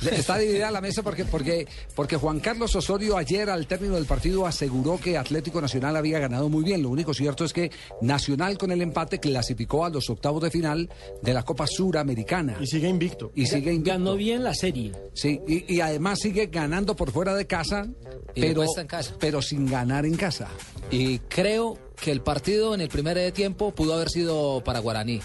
Está dividida la mesa porque, porque, porque Juan Carlos Osorio ayer al término del partido aseguró que Atlético Nacional había ganado muy bien. Lo único cierto es que Nacional con el empate clasificó a los octavos de final de la Copa Suramericana. Y sigue invicto. Y sigue invicto. Ganó bien la serie. Sí, y, y además sigue ganando por fuera de casa, Y pero, en casa. pero sin ganar en casa. Y creo que el partido en el primer tiempo pudo haber sido para Guaraní.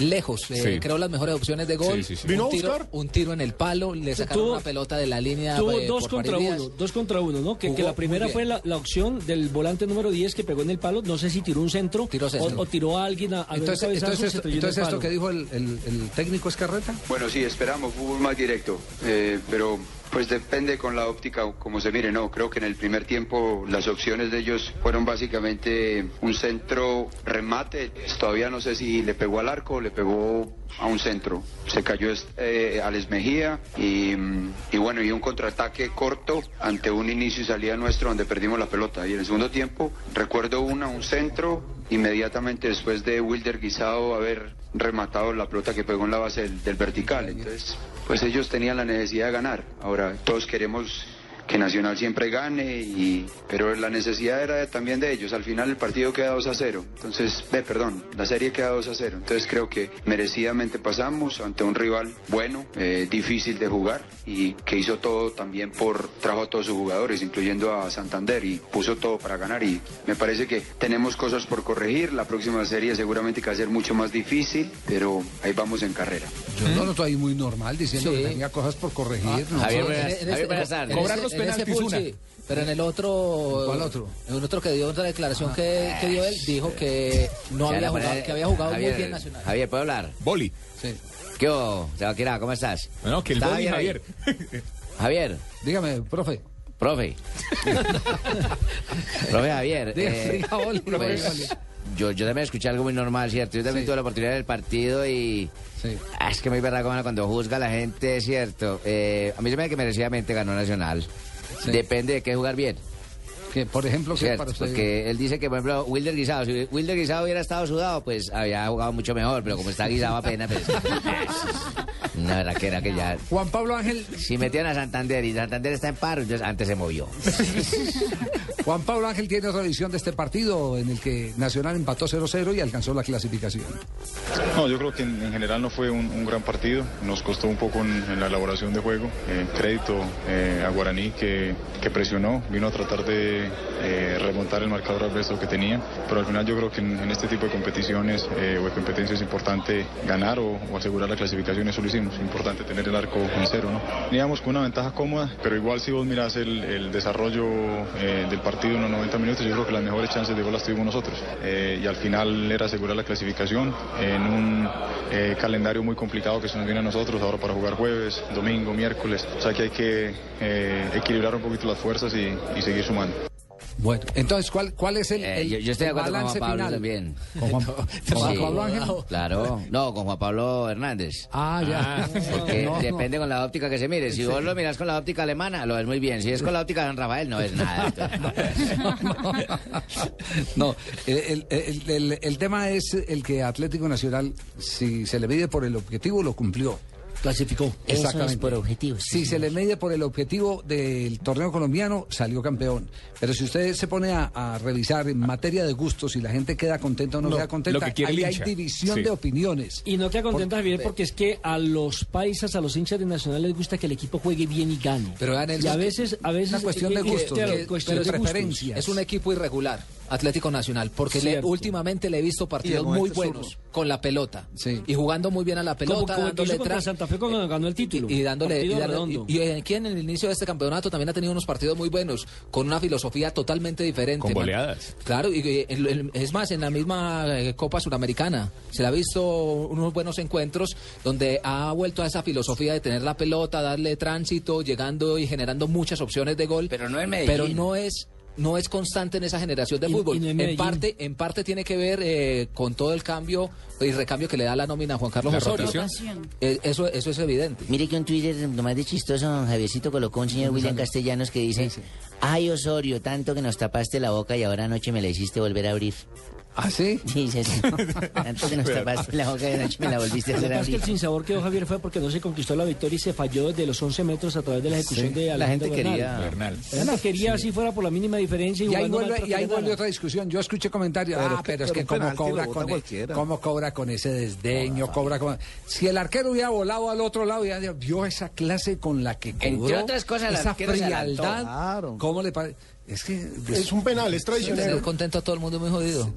Lejos, eh, Sí. creo las mejores opciones de gol. Sí, sí, sí. ¿Vino a Un, tiro, un tiro en el palo, le sacaron Tuvo- una pelota de la línea. Tuvo eh, dos por contra uno, dos contra uno, ¿no? Que, la primera fue la, la opción del volante número 10 que pegó en el palo. No sé si tiró un centro, Tiró centro. O, o tiró a alguien a, a Entonces, entonces, se esto, entonces esto que dijo el, el- el técnico Escarreta. Bueno, sí, esperamos fútbol más directo, eh, pero pues depende con la óptica como se mire, no, creo que en el primer tiempo las opciones de ellos fueron básicamente un centro remate, todavía no sé si le pegó al arco o le pegó a un centro, se cayó eh, Alex Mejía y, mm, y bueno, y un contraataque corto ante un inicio y salida nuestro donde perdimos la pelota. Y en el segundo tiempo recuerdo una, un centro inmediatamente después de Wilder Guisado haber rematado la pelota que pegó en la base del, del vertical. Entonces, pues ellos tenían la necesidad de ganar. Ahora, todos queremos que Nacional siempre gane, y, pero la necesidad era también de ellos. Al final el partido queda 2 a 0. Entonces, ve, perdón, la serie queda 2 a 0. Entonces creo que merecidamente pasamos ante un rival bueno, eh, difícil de jugar y que hizo todo también por, trajo a todos sus jugadores, incluyendo a Santander y puso todo para ganar y me parece que tenemos cosas por corregir. La próxima serie seguramente que va a ser mucho más difícil, pero ahí vamos en carrera. Yo lo noto ahí muy normal diciendo Sí. que tenía cosas por corregir. ¿no? Javier, Sí, buenas- en- en Javier, buenas tardes. en Cobrar ese- los en ese penaltis, full, una. sí, Pero en el otro. ¿Cuál otro? En el otro que dio otra declaración que, que dio él, dijo que no había jugado, que había jugado Javier, muy bien Nacional. Javier, ¿puedo hablar? Boli. Sí. ¿Qué hubo, Sebastián? ¿Cómo estás? No, que el ¿Está Boli, bien? Javier. Javier, Dígame, profe. Profe. profe Javier. Eh, pues, yo, yo también escuché algo muy normal, ¿cierto? Yo también Sí. tuve la oportunidad del partido y... Sí. Ah, es que muy verdad cuando juzga a la gente, ¿cierto? Eh, a mí se me da que merecidamente ganó Nacional. Sí. Depende de qué jugar bien. Que, por ejemplo, que Cierto, para usted. porque él dice que, por ejemplo, Wilder Guisado, si Wilder Guisado hubiera estado sudado, pues había jugado mucho mejor, pero como está guisado apenas, pues... La verdad que era que ya... Juan Pablo Ángel, Si metían a Santander y Santander está en paro, entonces antes se movió. Juan Pablo Ángel tiene otra visión de este partido en el que Nacional empató 0-0 y alcanzó la clasificación. No, yo creo que en, en general no fue un, un gran partido. Nos costó un poco en, en la elaboración de juego. Eh, crédito eh, a Guaraní que, que presionó, vino a tratar de eh, remontar el marcador resto que tenía. Pero al final yo creo que en, este tipo de competiciones eh, o de competencias es importante ganar o, asegurar la clasificación. Eso lo hicimos. Importante tener el arco en cero. ¿no? Veníamos con una ventaja cómoda, pero igual si vos mirás el, desarrollo eh, del partido en los 90 minutos, yo creo que las mejores chances de gol las tuvimos nosotros. Y al final era asegurar la clasificación en un calendario muy complicado que se nos viene a nosotros ahora para jugar jueves, domingo, miércoles. O sea que hay que equilibrar un poquito las fuerzas y seguir sumando. Bueno, entonces, ¿cuál, cuál es el, Eh, el- yo, yo estoy de acuerdo con Juan Pablo final? también. ¿Con Juan, con Juan Sí. Pablo Ángel? Claro, no, con Juan Pablo Hernández. Ah, ya. Porque No, no. depende con la óptica que se mire. Si vos lo miras con la óptica alemana, lo ves muy bien. Si es con la óptica de San Rafael, no es nada. No, el, el- el- el tema es el que Atlético Nacional, si se le mide por el objetivo, lo cumplió. Clasificó. Exactamente. por objetivos. Si se le mide por el objetivo del torneo colombiano, salió campeón. Pero si usted se pone a, a revisar en materia de gustos, si la gente queda contenta o no, No, queda contenta, lo que quiere ahí el hay división Sí. de opiniones. Y no queda contenta Javier porque es que a los paisas, a los hinchas de Nacional les gusta que el equipo juegue bien y gane. Pero vean, y a veces, a veces una cuestión de eh, eh, gustos, cuestión de de preferencias. Es un equipo irregular, Atlético Nacional, porque le- últimamente le he visto partidos muy es buenos con la pelota Sí. y jugando muy bien a la pelota, el dándole Santa Fe cuando ganó el título. y dándole y, dándole- redondo. y- y aquí en el inicio de este campeonato también ha tenido unos partidos muy buenos con una filosofía totalmente diferente Con man. goleadas. claro y, y el- el- es más en la misma eh, Copa Suramericana se le ha visto unos buenos encuentros donde ha vuelto a esa filosofía de tener la pelota darle tránsito llegando y generando muchas opciones de gol Pero no en Medellín. pero no es no es constante en esa generación de Y- fútbol. y no en parte, en parte tiene que ver eh, con todo el cambio y recambio que le da la nómina a Juan Carlos La Osorio. rotación. Eh, eso, eso es evidente. Mire que un Twitter nomás de chistoso, don Javiercito colocó un señor William Castellanos que dice, ay Osorio, tanto que nos tapaste la boca y ahora anoche me la hiciste volver a abrir. ¿Ah, sí? Sí, sí, sí. Antes de nos tapaste la boca de noche me la volviste a que hacer pasa es que el sinsabor que dio Javier fue porque no se conquistó la victoria y se falló desde los 11 metros a través de la ejecución de La Alejandro gente Bernal. quería... La gente quería así fuera por la mínima diferencia y, Y ahí vuelve, y ahí que vuelve otra discusión. Yo escuché comentarios. Pero ah, que- pero es que cómo cobra, con, e- cualquiera. cómo cobra con ese desdeño, cobra con... Si el arquero hubiera volado al otro lado, ya vio esa clase con la que cobró. Entre otras cosas, el esa frialdad. Claro. ¿Cómo le parece? Es que... Es un penal, es traicionero. contento a todo el mundo muy jodido.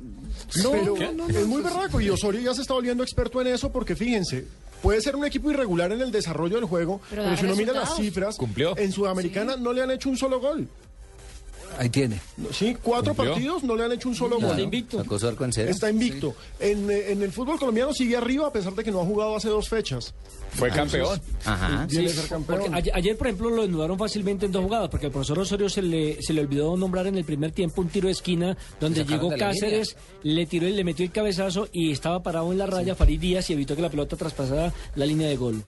pero es muy berraco y Osorio ya se está volviendo experto en eso porque fíjense, puede ser un equipo irregular en el desarrollo del juego, Pero si uno mira las cifras, Cumplió. en Sudamericana no le han hecho un solo gol. Ahí tiene. Sí, cuatro Cumplió. partidos no le han hecho un solo Está gol. invicto. Está invicto. En, eh, en el fútbol colombiano sigue arriba a pesar de que no ha jugado hace dos fechas. Fue campeón. Ajá. Sí, ser campeón. ayer, ayer, por ejemplo, lo desnudaron fácilmente en dos jugadas, porque al profesor Osorio se le, se le olvidó nombrar en el primer tiempo un tiro de esquina donde llegó Cáceres, le tiró y le metió el cabezazo y estaba parado en la raya Farid Díaz y evitó que la pelota traspasara la línea de gol.